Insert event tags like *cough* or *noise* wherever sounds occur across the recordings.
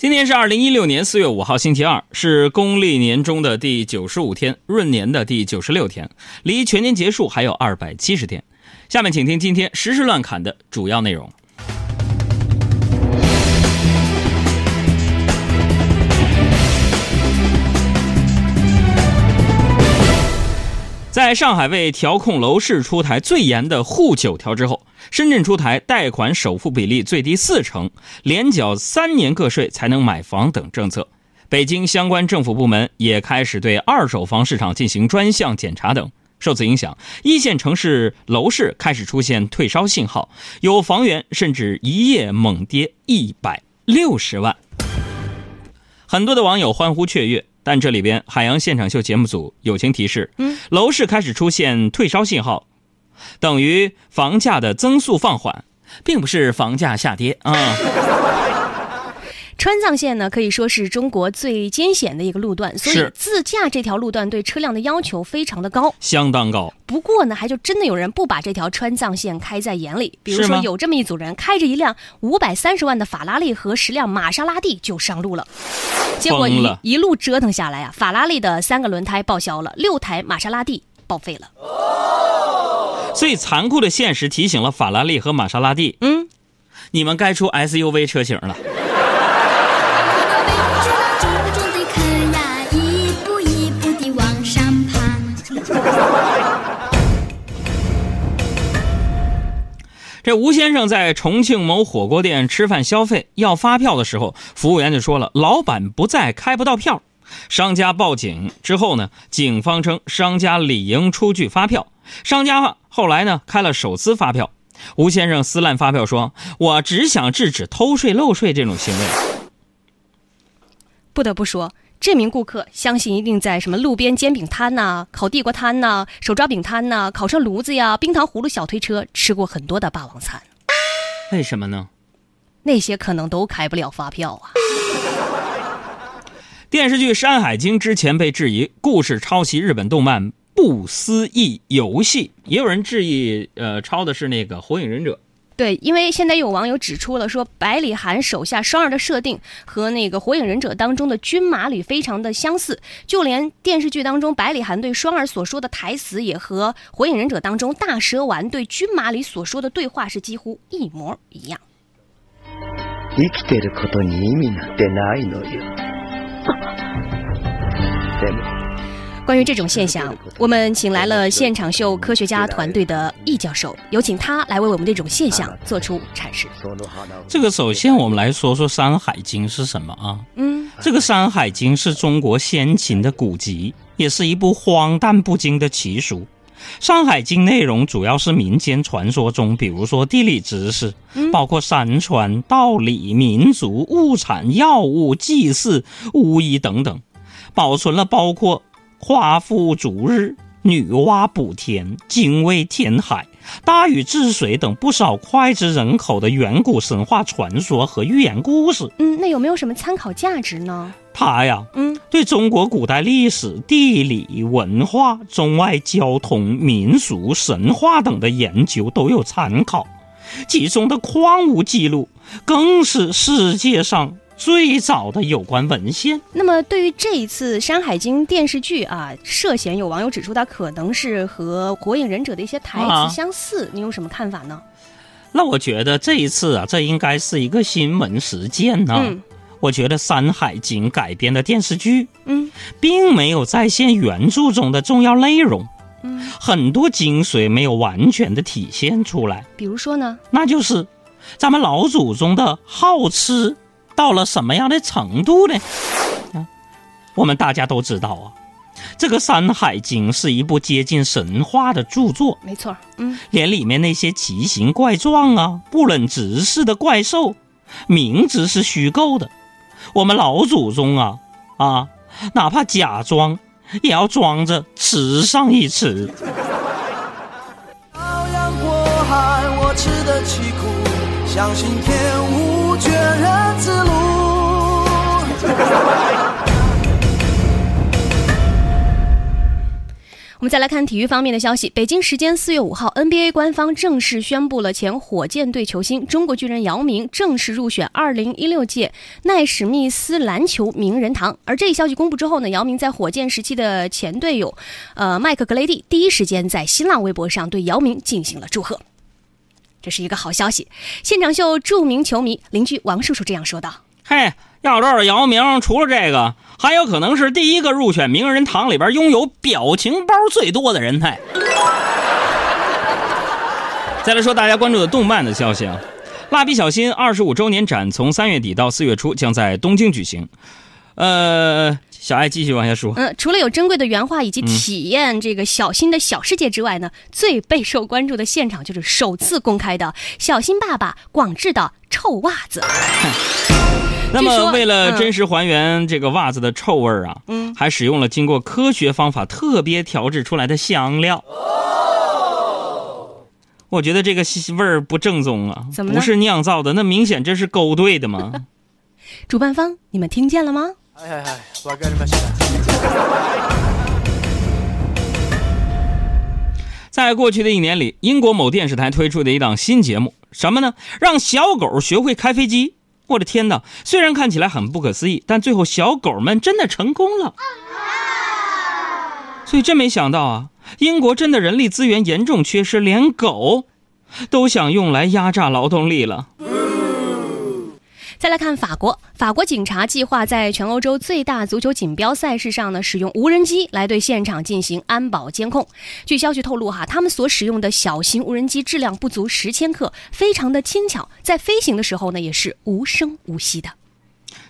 今天是二零一六年四月五号，星期二，是公历年中的第九十五天，闰年的第九十六天，离全年结束还有二百七十天。下面请听今天时事乱侃的主要内容。在上海为调控楼市出台最严的沪九条之后，深圳出台贷款首付比例最低四成、连缴三年个税才能买房等政策。北京相关政府部门也开始对二手房市场进行专项检查等。受此影响，一线城市楼市开始出现退烧信号，有房源甚至一夜猛跌一百六十万。很多的网友欢呼雀跃。但这里边，海洋现场秀节目组友情提示：嗯，楼市开始出现退烧信号，等于房价的增速放缓，并不是房价下跌啊。*laughs* 川藏线呢，可以说是中国最艰险的一个路段，所以自驾这条路段对车辆的要求非常的高，相当高。不过呢，还就真的有人不把这条川藏线开在眼里，比如说有这么一组人，开着一辆五百三十万的法拉利和十辆玛莎拉蒂就上路了，结果一一路折腾下来啊，法拉利的三个轮胎报销了，六台玛莎拉蒂报废了。所以残酷的现实提醒了法拉利和玛莎拉蒂，嗯，你们该出 SUV 车型了。这吴先生在重庆某火锅店吃饭消费要发票的时候，服务员就说了：“老板不在，开不到票。”商家报警之后呢，警方称商家理应出具发票。商家后来呢开了手撕发票。吴先生撕烂发票说：“我只想制止偷税漏税这种行为。”不得不说。这名顾客相信一定在什么路边煎饼摊呐、烤地瓜摊呐、手抓饼摊呐、烤串炉子呀、冰糖葫芦小推车吃过很多的霸王餐。为什么呢？那些可能都开不了发票啊。电视剧《山海经》之前被质疑故事抄袭日本动漫《不思议游戏》，也有人质疑，呃，抄的是那个《火影忍者》。对，因为现在有网友指出了，说百里寒手下双儿的设定和那个《火影忍者》当中的军马吕非常的相似，就连电视剧当中百里寒对双儿所说的台词，也和《火影忍者》当中大蛇丸对军马吕所说的对话是几乎一模一样。关于这种现象，我们请来了现场秀科学家团队的易教授，有请他来为我们这种现象做出阐释。这个首先我们来说说《山海经》是什么啊？嗯，这个《山海经》是中国先秦的古籍，也是一部荒诞不经的奇书。《山海经》内容主要是民间传说中，比如说地理知识，包括山川、道理、民族、物产、药物、祭祀、巫医等等，保存了包括。夸父逐日、女娲补天、精卫填海、大禹治水等不少脍炙人口的远古神话传说和寓言故事。嗯，那有没有什么参考价值呢？它呀，嗯，对中国古代历史、地理、文化、中外交通、民俗、神话等的研究都有参考。其中的矿物记录更是世界上。最早的有关文献。那么，对于这一次《山海经》电视剧啊，涉嫌有网友指出它可能是和《火影忍者》的一些台词相似，你有什么看法呢？那我觉得这一次啊，这应该是一个新闻实践呢。嗯，我觉得《山海经》改编的电视剧，嗯，并没有再现原著中的重要内容，嗯，很多精髓没有完全的体现出来。比如说呢？那就是咱们老祖宗的好吃。到了什么样的程度呢？啊，我们大家都知道啊，这个《山海经》是一部接近神话的著作。没错，嗯，连里面那些奇形怪状啊、不忍直视的怪兽，明知是虚构的，我们老祖宗啊啊，哪怕假装也要装着吃上一吃。漂洋过海，我吃得起苦，相信天无我们再来看体育方面的消息。北京时间四月五号，NBA 官方正式宣布了前火箭队球星中国巨人姚明正式入选二零一六届奈史密斯篮球名人堂。而这一消息公布之后呢，姚明在火箭时期的前队友，呃，麦克格雷蒂第一时间在新浪微博上对姚明进行了祝贺。这是一个好消息。现场秀著名球迷邻居王叔叔这样说道：“嘿，要知道姚明除了这个。”还有可能是第一个入选名人堂里边拥有表情包最多的人才。*laughs* 再来说大家关注的动漫的消息啊，《蜡笔小新》二十五周年展从三月底到四月初将在东京举行。呃，小爱继续往下说。嗯，除了有珍贵的原画以及体验这个小新的小世界之外呢，最备受关注的现场就是首次公开的小新爸爸广志的臭袜子。*laughs* *laughs* 那么，为了真实还原这个袜子的臭味儿啊，嗯，还使用了经过科学方法特别调制出来的香料。我觉得这个味儿不正宗啊，怎么不是酿造的？那明显这是勾兑的嘛。*laughs* 主办方，你们听见了吗？*laughs* 在过去的一年里，英国某电视台推出的一档新节目，什么呢？让小狗学会开飞机。我的天哪！虽然看起来很不可思议，但最后小狗们真的成功了。所以真没想到啊，英国真的人力资源严重缺失，连狗都想用来压榨劳动力了。再来看法国，法国警察计划在全欧洲最大足球锦标赛事上呢，使用无人机来对现场进行安保监控。据消息透露，哈，他们所使用的小型无人机质量不足十千克，非常的轻巧，在飞行的时候呢，也是无声无息的。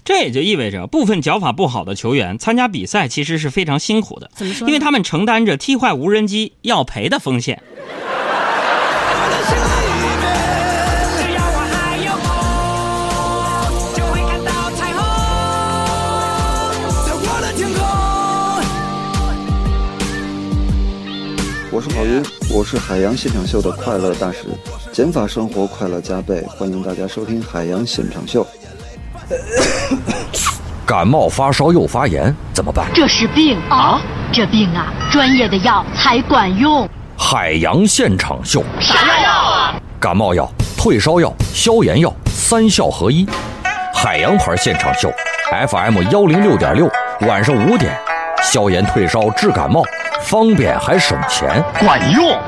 这也就意味着，部分脚法不好的球员参加比赛其实是非常辛苦的。怎么说？因为他们承担着踢坏无人机要赔的风险。*laughs* 我是郝云，我是海洋现场秀的快乐大使，减法生活快乐加倍，欢迎大家收听海洋现场秀。*coughs* 感冒发烧又发炎怎么办？这是病啊！这病啊，专业的药才管用。海洋现场秀，啥药啊？感冒药、退烧药、消炎药，三效合一。海洋牌现场秀，FM 幺零六点六，晚上五点，消炎退烧治感冒。方便还省钱，管用。